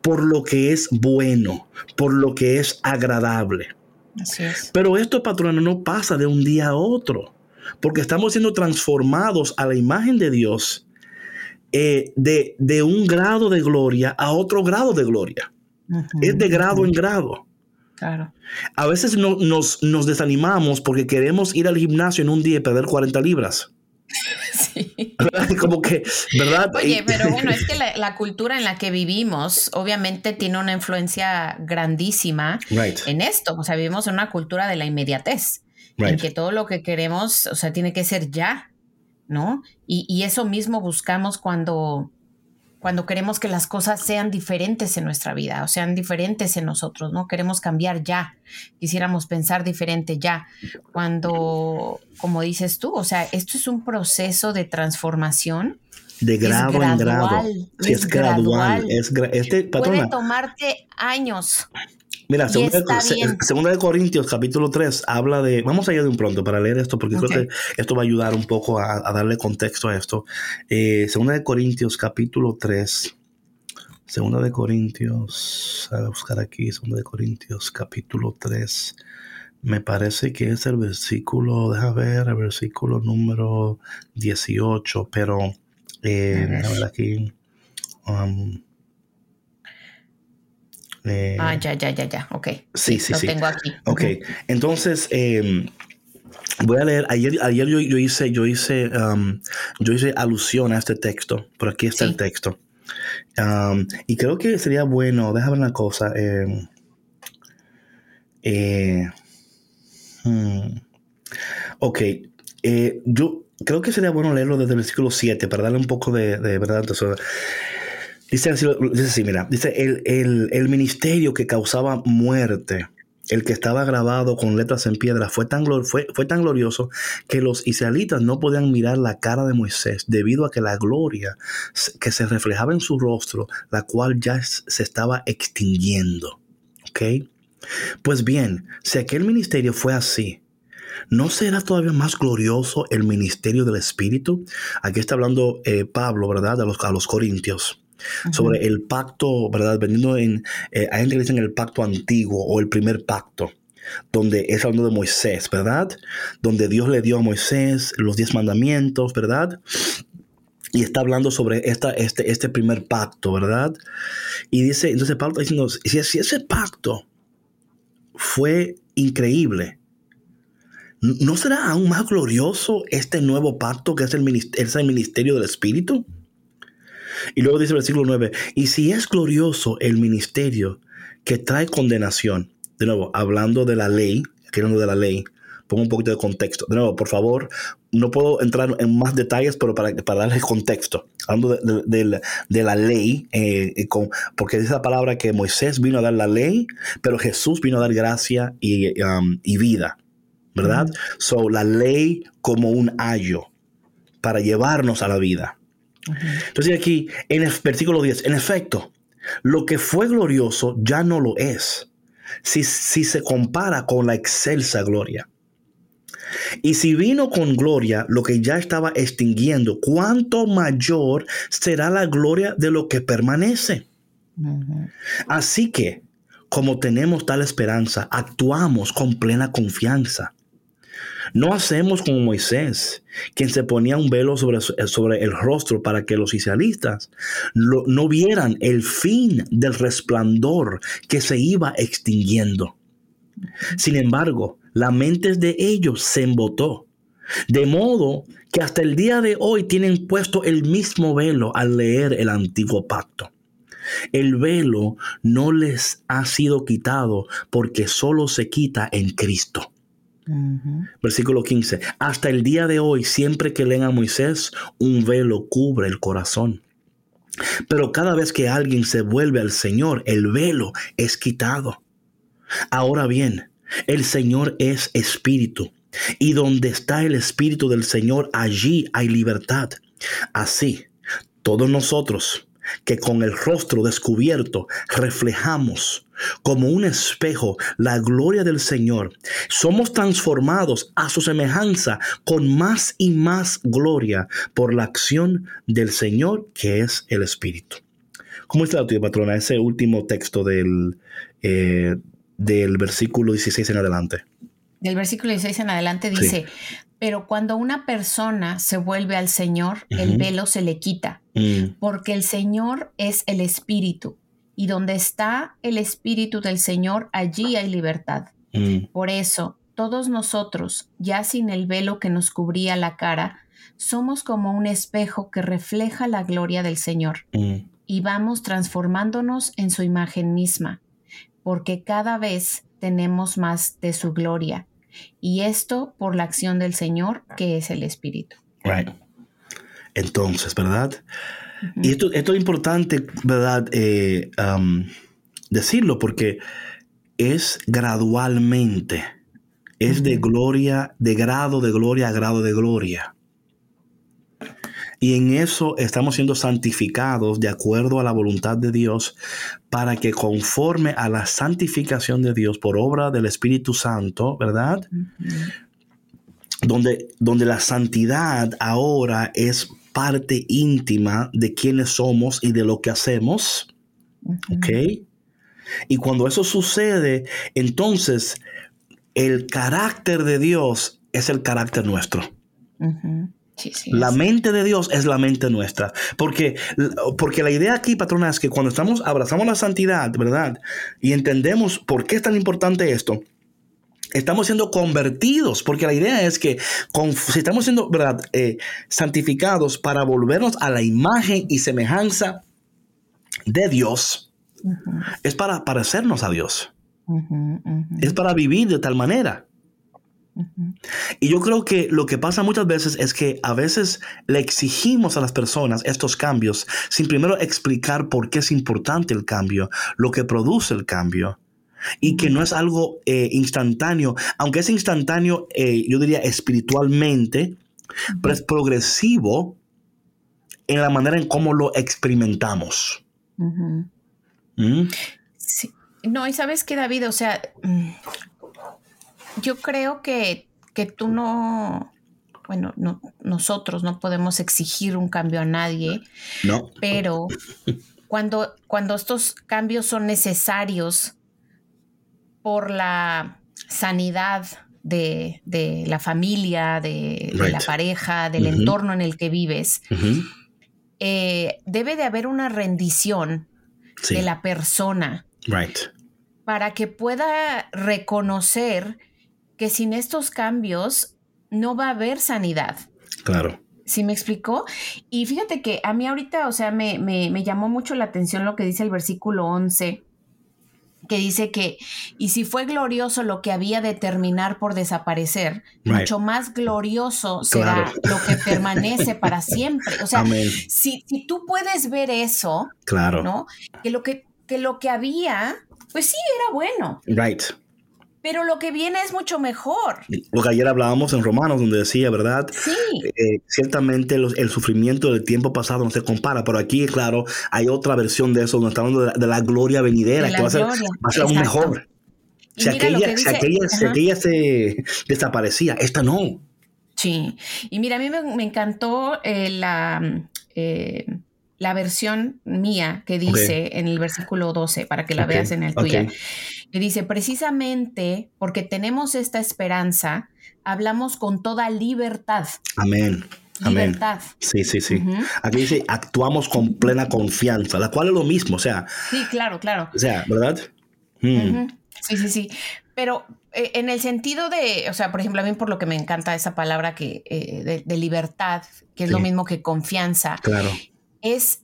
B: por lo que es bueno, por lo que es agradable.
C: Así es.
B: Pero esto, patrones, no pasa de un día a otro, porque estamos siendo transformados a la imagen de Dios eh, de, de, un grado de gloria a otro grado de gloria. Es de grado en grado.
C: Claro.
B: A veces no, nos, nos, desanimamos porque queremos ir al gimnasio en un día y perder 40 libras.
C: Sí.
B: Como que, ¿verdad?
C: Oye, pero bueno, es que la, la, cultura en la que vivimos obviamente tiene una influencia grandísima
B: right.
C: en esto. O sea, vivimos en una cultura de la inmediatez, right. en que todo lo que queremos, o sea, tiene que ser ya, ¿no? Y, y eso mismo buscamos cuando, cuando queremos que las cosas sean diferentes en nuestra vida o sean diferentes en nosotros, ¿no? Queremos cambiar ya, quisiéramos pensar diferente ya. Cuando, como dices tú, o sea, esto es un proceso de transformación.
B: De grado en grado. Es, es gradual. Es gra este, patrona,
C: Puede tomarte años.
B: Mira, segunda, se, segunda, de Corintios, capítulo 3, habla de. Vamos allá de un pronto para leer esto, porque okay. creo que esto va a ayudar un poco a, a darle contexto a esto. Eh, segunda de Corintios, capítulo 3. Segunda de Corintios, a buscar aquí, segunda de Corintios, capítulo 3. Me parece que es el versículo, deja ver, el versículo número 18, pero eh. Um,
C: eh, ah, ya, ya, ya, ya. Ok.
B: Sí, sí,
C: lo
B: sí.
C: tengo aquí.
B: Ok. Entonces, eh, voy a leer. Ayer, ayer yo, yo hice, yo hice, um, yo hice alusión a este texto. Por aquí está
C: Sí.
B: el texto. Um, y creo que sería bueno, déjame ver una cosa. Eh, eh, hmm. Ok. Eh, yo creo que sería bueno leerlo desde el versículo 7 para darle un poco de, verdad. Entonces, Dice dice así, mira, dice el, el, el, ministerio que causaba muerte, el que estaba grabado con letras en piedra, fue tan, fue, fue tan glorioso que los israelitas no podían mirar la cara de Moisés debido a que la gloria que se reflejaba en su rostro, la cual ya se estaba extinguiendo. ¿Ok? Pues bien, si aquel ministerio fue así, ¿No será todavía más glorioso el ministerio del Espíritu? Aquí está hablando eh, Pablo, ¿verdad? A los, a los Corintios sobre el pacto, ¿verdad? Vendiendo en, eh, hay gente que dicen el pacto antiguo o el primer pacto, donde es hablando de Moisés, ¿verdad? Donde Dios le dio a Moisés los diez mandamientos, ¿verdad? Y está hablando sobre esta, este, este primer pacto, ¿verdad? Y dice, entonces Pablo está diciendo, si, si ese pacto fue increíble, ¿no será aún más glorioso este nuevo pacto que es el, ministerio, es el ministerio del Espíritu? Y luego dice el versículo 9, y si es glorioso el ministerio que trae condenación, de nuevo, hablando de la ley, aquí hablando de la ley, pongo un poquito de contexto. De nuevo, por favor, no puedo entrar en más detalles, pero para, para darles contexto, hablando de, de, la ley, eh, con, porque dice la palabra que Moisés vino a dar la ley, pero Jesús vino a dar gracia y, um, y vida, ¿verdad? So, la ley como un ayo para llevarnos a la vida. Entonces aquí, en el versículo 10, en efecto, lo que fue glorioso ya no lo es, si, si se compara con la excelsa gloria. Y si vino con gloria lo que ya estaba extinguiendo, ¿cuánto mayor será la gloria de lo que permanece? Uh -huh. Así que, como tenemos tal esperanza, actuamos con plena confianza. No hacemos como Moisés, quien se ponía un velo sobre, sobre el rostro para que los israelitas no vieran el fin del resplandor que se iba extinguiendo. Sin embargo, la mente de ellos se embotó, de modo que hasta el día de hoy tienen puesto el mismo velo al leer el antiguo pacto. El velo no les ha sido quitado porque solo se quita en Cristo. Versículo 15. Hasta el día de hoy, siempre que leen a Moisés, un velo cubre el corazón. Pero cada vez que alguien se vuelve al Señor, el velo es quitado. Ahora bien, el Señor es espíritu, y donde está el espíritu del Señor, allí hay libertad. Así, todos nosotros, que con el rostro descubierto reflejamos como un espejo la gloria del Señor, somos transformados a su semejanza con más y más gloria por la acción del Señor que es el Espíritu. ¿Cómo está la tuya, patrona? Ese último texto del, eh, del versículo 16 en adelante.
C: Del versículo 16 en adelante dice, pero cuando una persona se vuelve al Señor, el velo se le quita, mm. porque el Señor es el Espíritu, y donde está el Espíritu del Señor, allí hay libertad. Mm. Por eso, todos nosotros, ya sin el velo que nos cubría la cara, somos como un espejo que refleja la gloria del Señor, mm. y vamos transformándonos en su imagen misma porque cada vez tenemos más de su gloria. Y esto por la acción del Señor, que es el Espíritu.
B: Right. Entonces, ¿verdad? Y esto, esto, es importante, ¿verdad? Eh, um, decirlo porque es gradualmente, es de gloria, de grado de gloria a grado de gloria. Y en eso estamos siendo santificados de acuerdo a la voluntad de Dios para que conforme a la santificación de Dios por obra del Espíritu Santo, ¿verdad? donde, donde la santidad ahora es parte íntima de quienes somos y de lo que hacemos. ¿Ok? Y cuando eso sucede, entonces el carácter de Dios es el carácter nuestro la mente de Dios es la mente nuestra. Porque, porque la idea aquí, patrona, es que cuando estamos, abrazamos la santidad, ¿verdad? Y entendemos por qué es tan importante esto. Estamos siendo convertidos, porque la idea es que si estamos siendo ¿verdad? Eh, santificados para volvernos a la imagen y semejanza de Dios, es para parecernos a Dios. Es para vivir de tal manera. Y yo creo que lo que pasa muchas veces es que a veces le exigimos a las personas estos cambios sin primero explicar por qué es importante el cambio, lo que produce el cambio. Y que no es algo eh, instantáneo, aunque es instantáneo, eh, yo diría espiritualmente, pero es progresivo en la manera en cómo lo experimentamos.
C: ¿Mm? Sí. No, y sabes que David, o sea, mm, yo creo que, que tú no, bueno, no, nosotros no podemos exigir un cambio a nadie,
B: no.
C: pero cuando, cuando estos cambios son necesarios por la sanidad de, la familia, de, la pareja, del entorno en el que vives, eh, debe de haber una rendición de la persona para que pueda reconocer que sin estos cambios no va a haber sanidad.
B: Claro.
C: ¿Sí me explicó? Y fíjate que a mí ahorita, o sea, me, me, llamó mucho la atención lo que dice el versículo 11, que dice que, y si fue glorioso lo que había de terminar por desaparecer, mucho más glorioso será lo que permanece para siempre. O sea, si, si, tú puedes ver eso,
B: claro.
C: ¿no? Que lo que, que lo que había, pues sí, era bueno.
B: Right
C: pero lo que viene es mucho mejor.
B: Lo que ayer hablábamos en Romanos, donde decía, ¿verdad?
C: Sí.
B: Eh, ciertamente el sufrimiento del tiempo pasado no se compara, pero aquí, claro, hay otra versión de eso, donde está hablando de la, gloria venidera, que va a ser, aún mejor. Si aquella, si aquella, se desaparecía, esta no.
C: Sí, y mira, a mí me, encantó eh, la, eh, la versión mía que dice en el versículo 12, para que la veas en el tuyo Le dice, precisamente porque tenemos esta esperanza, hablamos con toda libertad.
B: Amén. Amén.
C: Libertad.
B: Sí, sí, sí. Aquí dice, actuamos con plena confianza, la cual es lo mismo, o sea.
C: Sí, claro, claro.
B: O sea, ¿verdad? Mm.
C: Sí, sí, sí. Pero eh, en el sentido de, o sea, por ejemplo, a mí por lo que me encanta esa palabra que, eh, de, libertad, que es lo mismo que confianza.
B: Claro.
C: Es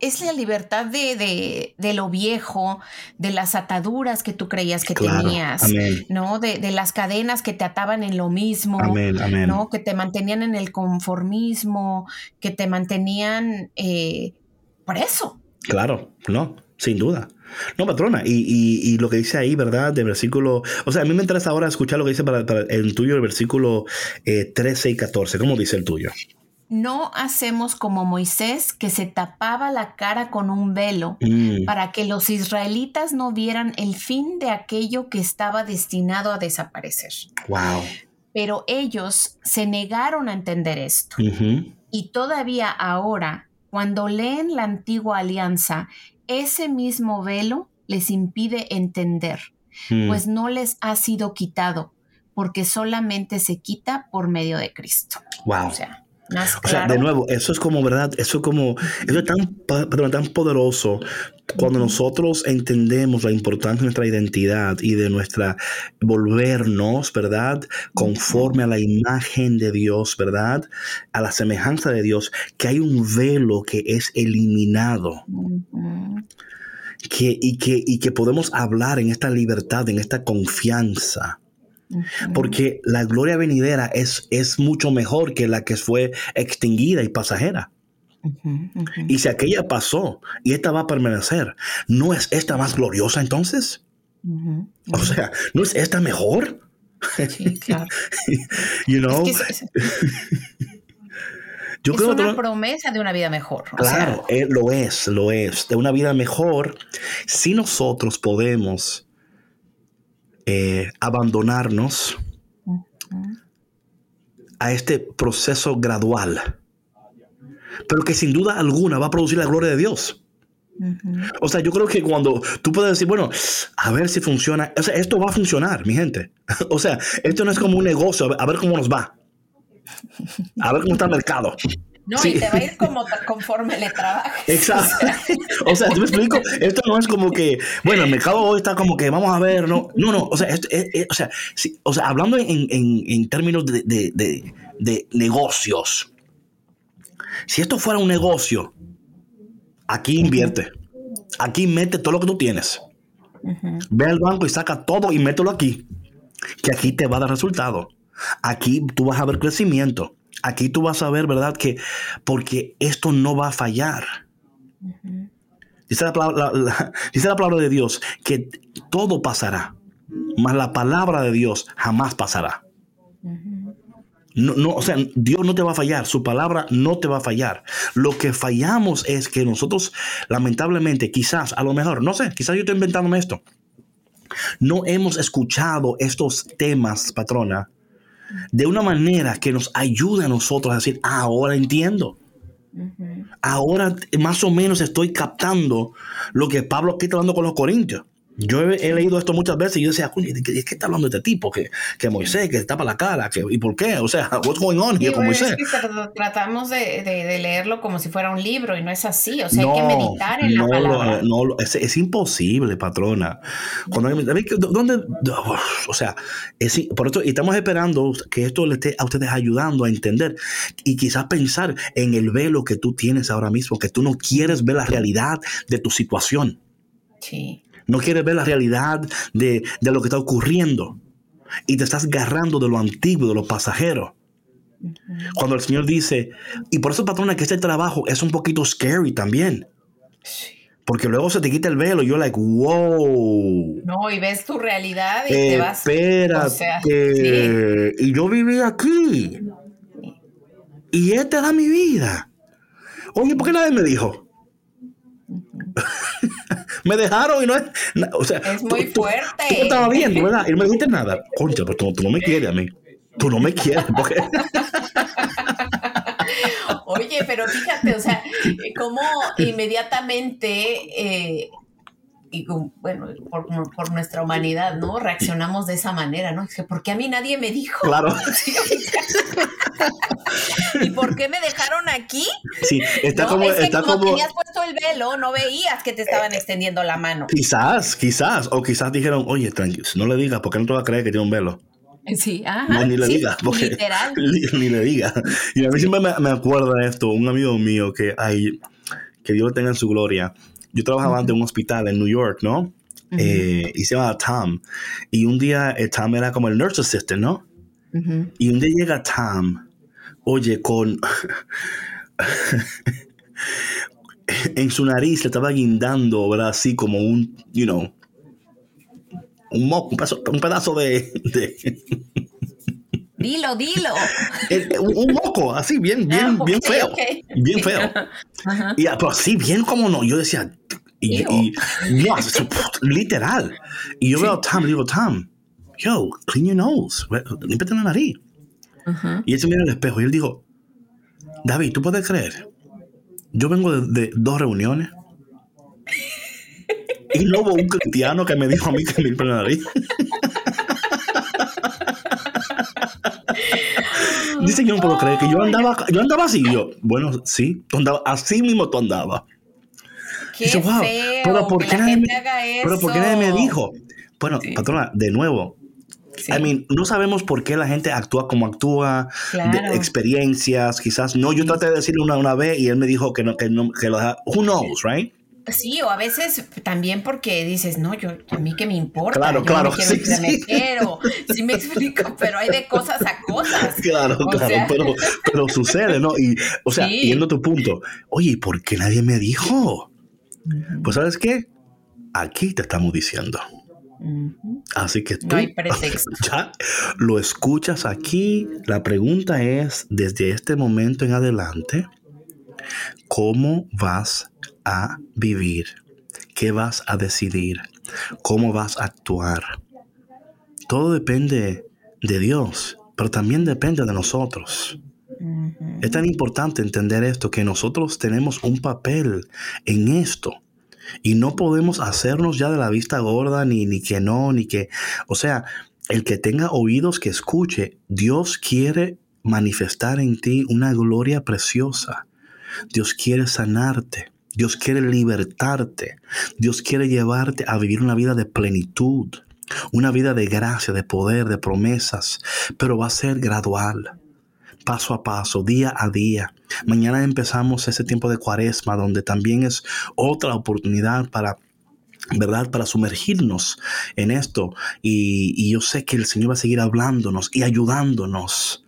C: es la libertad de, de, lo viejo, de las ataduras que tú creías que tenías, ¿no? De, de, las cadenas que te ataban en lo mismo, ¿no? Que te mantenían en el conformismo, que te mantenían eh, por eso.
B: Claro, no, sin duda. No, patrona, y, y, lo que dice ahí, ¿verdad? De versículo, o sea, a mí me interesa ahora escuchar lo que dice para, el tuyo, el versículo 13 eh, y 14. ¿Cómo dice el tuyo?
C: No hacemos como Moisés que se tapaba la cara con un velo
B: mm.
C: para que los israelitas no vieran el fin de aquello que estaba destinado a desaparecer.
B: Wow.
C: Pero ellos se negaron a entender esto. Y todavía ahora, cuando leen la antigua alianza, ese mismo velo les impide entender,
B: mm.
C: pues no les ha sido quitado, porque solamente se quita por medio de Cristo.
B: Wow. O sea, o sea, de nuevo, eso es como, ¿verdad? Eso es como, eso es tan, tan poderoso cuando nosotros entendemos la importancia de nuestra identidad y de nuestra volvernos, ¿verdad? Conforme a la imagen de Dios, ¿verdad? A la semejanza de Dios, que hay un velo que es eliminado. Que, y, que, y que podemos hablar en esta libertad, en esta confianza. Porque la gloria venidera es, es mucho mejor que la que fue extinguida y pasajera. Y si aquella pasó y esta va a permanecer, ¿no es esta más gloriosa entonces? O sea, ¿no es esta mejor?
C: Sí, claro.
B: you know?
C: Es, Yo es una promesa de una vida mejor.
B: Claro, eh, lo es, lo es. De una vida mejor, si nosotros podemos eh, abandonarnos a este proceso gradual, pero que sin duda alguna va a producir la gloria de Dios. O sea, yo creo que cuando tú puedes decir, bueno, a ver si funciona, o sea, esto va a funcionar, mi gente. O sea, esto no es como un negocio, a ver cómo nos va. A ver cómo está el mercado.
C: No, y te va a ir como conforme le trabajes.
B: Exacto. O sea, te me explico, esto no es como que, bueno, el mercado hoy está como que vamos a ver, no, no, no, o sea, o, sea o sea, hablando en, en, en términos de, de, de, negocios, si esto fuera un negocio, aquí invierte, aquí mete todo lo que tú tienes. Ve al banco y saca todo y mételo aquí, que aquí te va a dar resultado. Aquí tú vas a ver crecimiento Aquí tú vas a ver, ¿verdad? Que porque esto no va a fallar. dice, la palabra, dice la palabra de Dios que todo pasará, mas la palabra de Dios jamás pasará. No, no, o sea, Dios no te va a fallar, su palabra no te va a fallar. Lo que fallamos es que nosotros, lamentablemente, quizás, a lo mejor, no sé, quizás yo estoy inventándome esto. No hemos escuchado estos temas, patrona, de una manera que nos ayude a nosotros a decir, ah, ahora entiendo. Ahora más o menos estoy captando lo que Pablo aquí está hablando con los corintios. Yo he, leído esto muchas veces y yo decía, ¿de qué, está hablando este tipo? Que, que Moisés, que tapa la cara, que, ¿y por qué? O sea, what's going on here con Moisés?
C: tratamos de, de, leerlo como si fuera un libro y no es así. O sea, hay que meditar en la palabra.
B: No, es, es, imposible, patrona. Cuando, ¿dónde? O sea, es, por esto, y estamos esperando que esto le esté a ustedes ayudando a entender y quizás pensar en el velo que tú tienes ahora mismo, que tú no quieres ver la realidad de tu situación.
C: Sí
B: no quieres ver la realidad de, lo que está ocurriendo y te estás agarrando de lo antiguo, de lo pasajero. Cuando el Señor dice, y por eso, patrona, que este trabajo es un poquito scary también. Porque luego se te quita el velo y yo, like, wow.
C: No, y ves tu realidad y te vas.
B: Espérate. Y yo viví aquí. Y esta era mi vida. Oye, ¿por qué nadie me dijo? me dejaron y no es. O sea,
C: es muy fuerte.
B: Tú, estabas viendo, ¿verdad? Y no me dijiste nada. Concha, pero tú, no me quieres a mí. Tú no me quieres. Porque...
C: Oye, pero fíjate, o sea, cómo inmediatamente eh, y bueno, por, por, nuestra humanidad, ¿no? Reaccionamos de esa manera, ¿no? Es que, ¿por qué a mí nadie me dijo?
B: Claro.
C: ¿Y por qué me dejaron aquí?
B: Sí, está como...
C: Es que
B: está
C: como,
B: como...
C: tenías puesto el velo, no veías que te estaban extendiendo la mano.
B: Quizás, quizás, o quizás dijeron, oye, tranquilo, no le digas, porque no te va a creer que tiene un velo.
C: Sí, ajá.
B: No, ni le
C: sí,
B: porque
C: literal.
B: Ni, le digas. Y a mí siempre me, me acuerda esto, un amigo mío que hay, que Dios lo tenga en su gloria, yo trabajaba en un hospital en New York, ¿no? Eh, y se llamaba Tom. Y un día eh, Tom era como el nurse assistant, ¿no? Y un día llega Tom, oye, con... en su nariz le estaba guindando, ¿verdad? Así como un, you know, un, moco, un, pedazo, de...
C: Dilo, dilo.
B: un, moco, así, bien, bien, ah, bien feo. Bien feo. Y, pero así, bien como no. Yo decía, y, no, literal. Y yo veo a Tom, digo, Tom, yo, clean your nose, límpiate la nariz. Y él se mira al espejo y él dijo, David, ¿tú puedes creer? Yo vengo de, dos reuniones y no hubo un cristiano que me dijo a mí que me la nariz. Dice que yo no puedo creer que yo andaba, yo andaba así. yo, bueno, sí, tú andabas, así mismo tú andabas.
C: Qué feo pero ¿por qué nadie me,
B: Pero ¿por qué nadie me dijo? Bueno, patrona, de nuevo, I mean, no sabemos por qué la gente actúa como actúa, de experiencias, quizás. No, yo traté de decirle una, una vez y él me dijo que no, que no, que lo deja. Who knows, right?
C: Sí, o a veces también porque dices, no, yo, a mí que me importa.
B: Claro, claro.
C: Me sí, sí. sí me explico, pero hay de cosas a cosas.
B: Claro, claro, pero, pero, sucede, ¿no? Y, o sea, yendo a tu punto, oye, ¿por qué nadie me dijo? Pues, ¿sabes qué? Aquí te estamos diciendo. Así que tú ya lo escuchas aquí. La pregunta es, desde este momento en adelante, ¿cómo vas a vivir? ¿Qué vas a decidir? ¿Cómo vas a actuar? Todo depende de Dios, pero también depende de nosotros. Es tan importante entender esto que nosotros tenemos un papel en esto. Y no podemos hacernos ya de la vista gorda, ni, ni que no, ni que... O sea, el que tenga oídos que escuche, Dios quiere manifestar en ti una gloria preciosa. Dios quiere sanarte. Dios quiere libertarte. Dios quiere llevarte a vivir una vida de plenitud, una vida de gracia, de poder, de promesas, pero va a ser gradual paso a paso, día a día. Mañana empezamos ese tiempo de cuaresma donde también es otra oportunidad para ¿verdad? Para sumergirnos en esto. Y, y, yo sé que el Señor va a seguir hablándonos y ayudándonos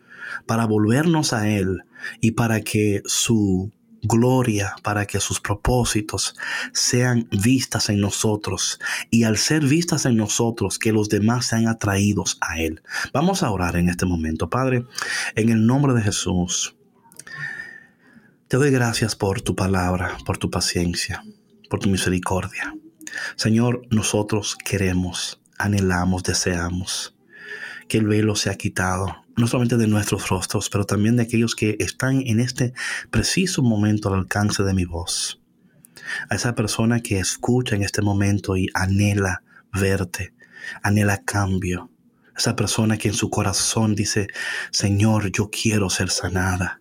B: para volvernos a Él y para que su gloria para que sus propósitos sean vistas en nosotros y al ser vistas en nosotros que los demás sean atraídos a Él. Vamos a orar en este momento, Padre, en el nombre de Jesús. Te doy gracias por tu palabra, por tu paciencia, por tu misericordia. Señor, nosotros queremos, anhelamos, deseamos que el velo sea quitado no solamente de nuestros rostros, pero también de aquellos que están en este preciso momento al alcance de mi voz. A esa persona que escucha en este momento y anhela verte, anhela cambio. Esa persona que en su corazón dice, Señor, yo quiero ser sanada.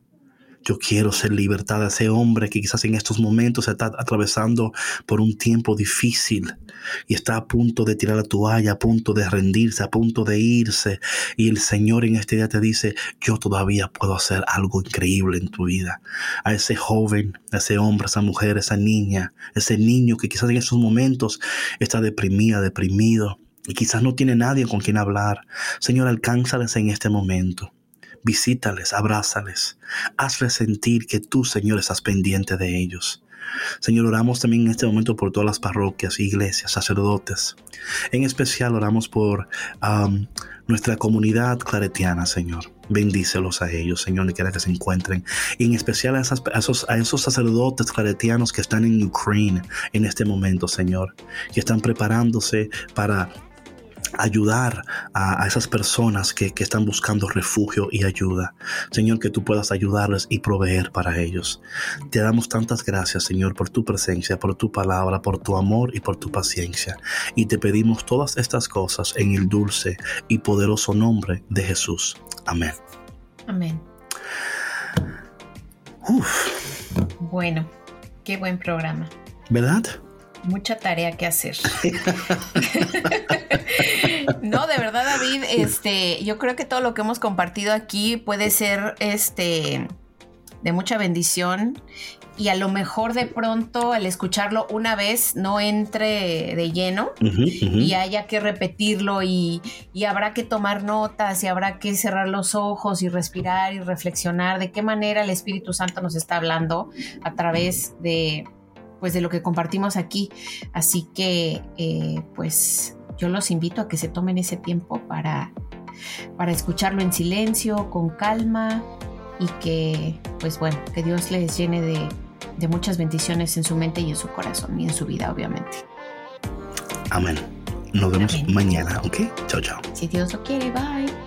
B: Yo quiero ser libertada. Ese hombre que quizás en estos momentos está atravesando por un tiempo difícil y está a punto de tirar la toalla, a punto de rendirse, a punto de irse. Y el Señor en este día te dice, yo todavía puedo hacer algo increíble en tu vida. A ese joven, a ese hombre, a esa mujer, a esa niña, ese niño que quizás en estos momentos está deprimida, deprimido. Y quizás no tiene nadie con quien hablar. Señor, alcánzales en este momento visítales, abrázales, hazles sentir que tú, Señor, estás pendiente de ellos. Señor, oramos también en este momento por todas las parroquias, iglesias, sacerdotes. En especial oramos por nuestra comunidad claretiana, Señor. Bendícelos a ellos, Señor, donde quiera que se encuentren. Y en especial a, esos, a esos sacerdotes claretianos que están en Ucrania en este momento, Señor. Que están preparándose para ayudar a, esas personas que, que, están buscando refugio y ayuda. Señor, que tú puedas ayudarles y proveer para ellos. Te damos tantas gracias, Señor, por tu presencia, por tu palabra, por tu amor y por tu paciencia. Y te pedimos todas estas cosas en el dulce y poderoso nombre de Jesús. Amén.
C: Amén. Bueno, qué buen programa.
B: ¿Verdad?
C: Mucha tarea que hacer. no, de verdad, David, este, yo creo que todo lo que hemos compartido aquí puede ser este de mucha bendición y a lo mejor de pronto al escucharlo una vez no entre de lleno y haya que repetirlo y, y, habrá que tomar notas y habrá que cerrar los ojos y respirar y reflexionar de qué manera el Espíritu Santo nos está hablando a través de pues de lo que compartimos aquí. Así que eh, pues yo los invito a que se tomen ese tiempo para, para escucharlo en silencio, con calma y que pues bueno, que Dios les llene de, de muchas bendiciones en su mente y en su corazón y en su vida obviamente.
B: Amén. Nos vemos mañana, ¿ok? Chao, chao.
C: Si Dios lo quiere, bye.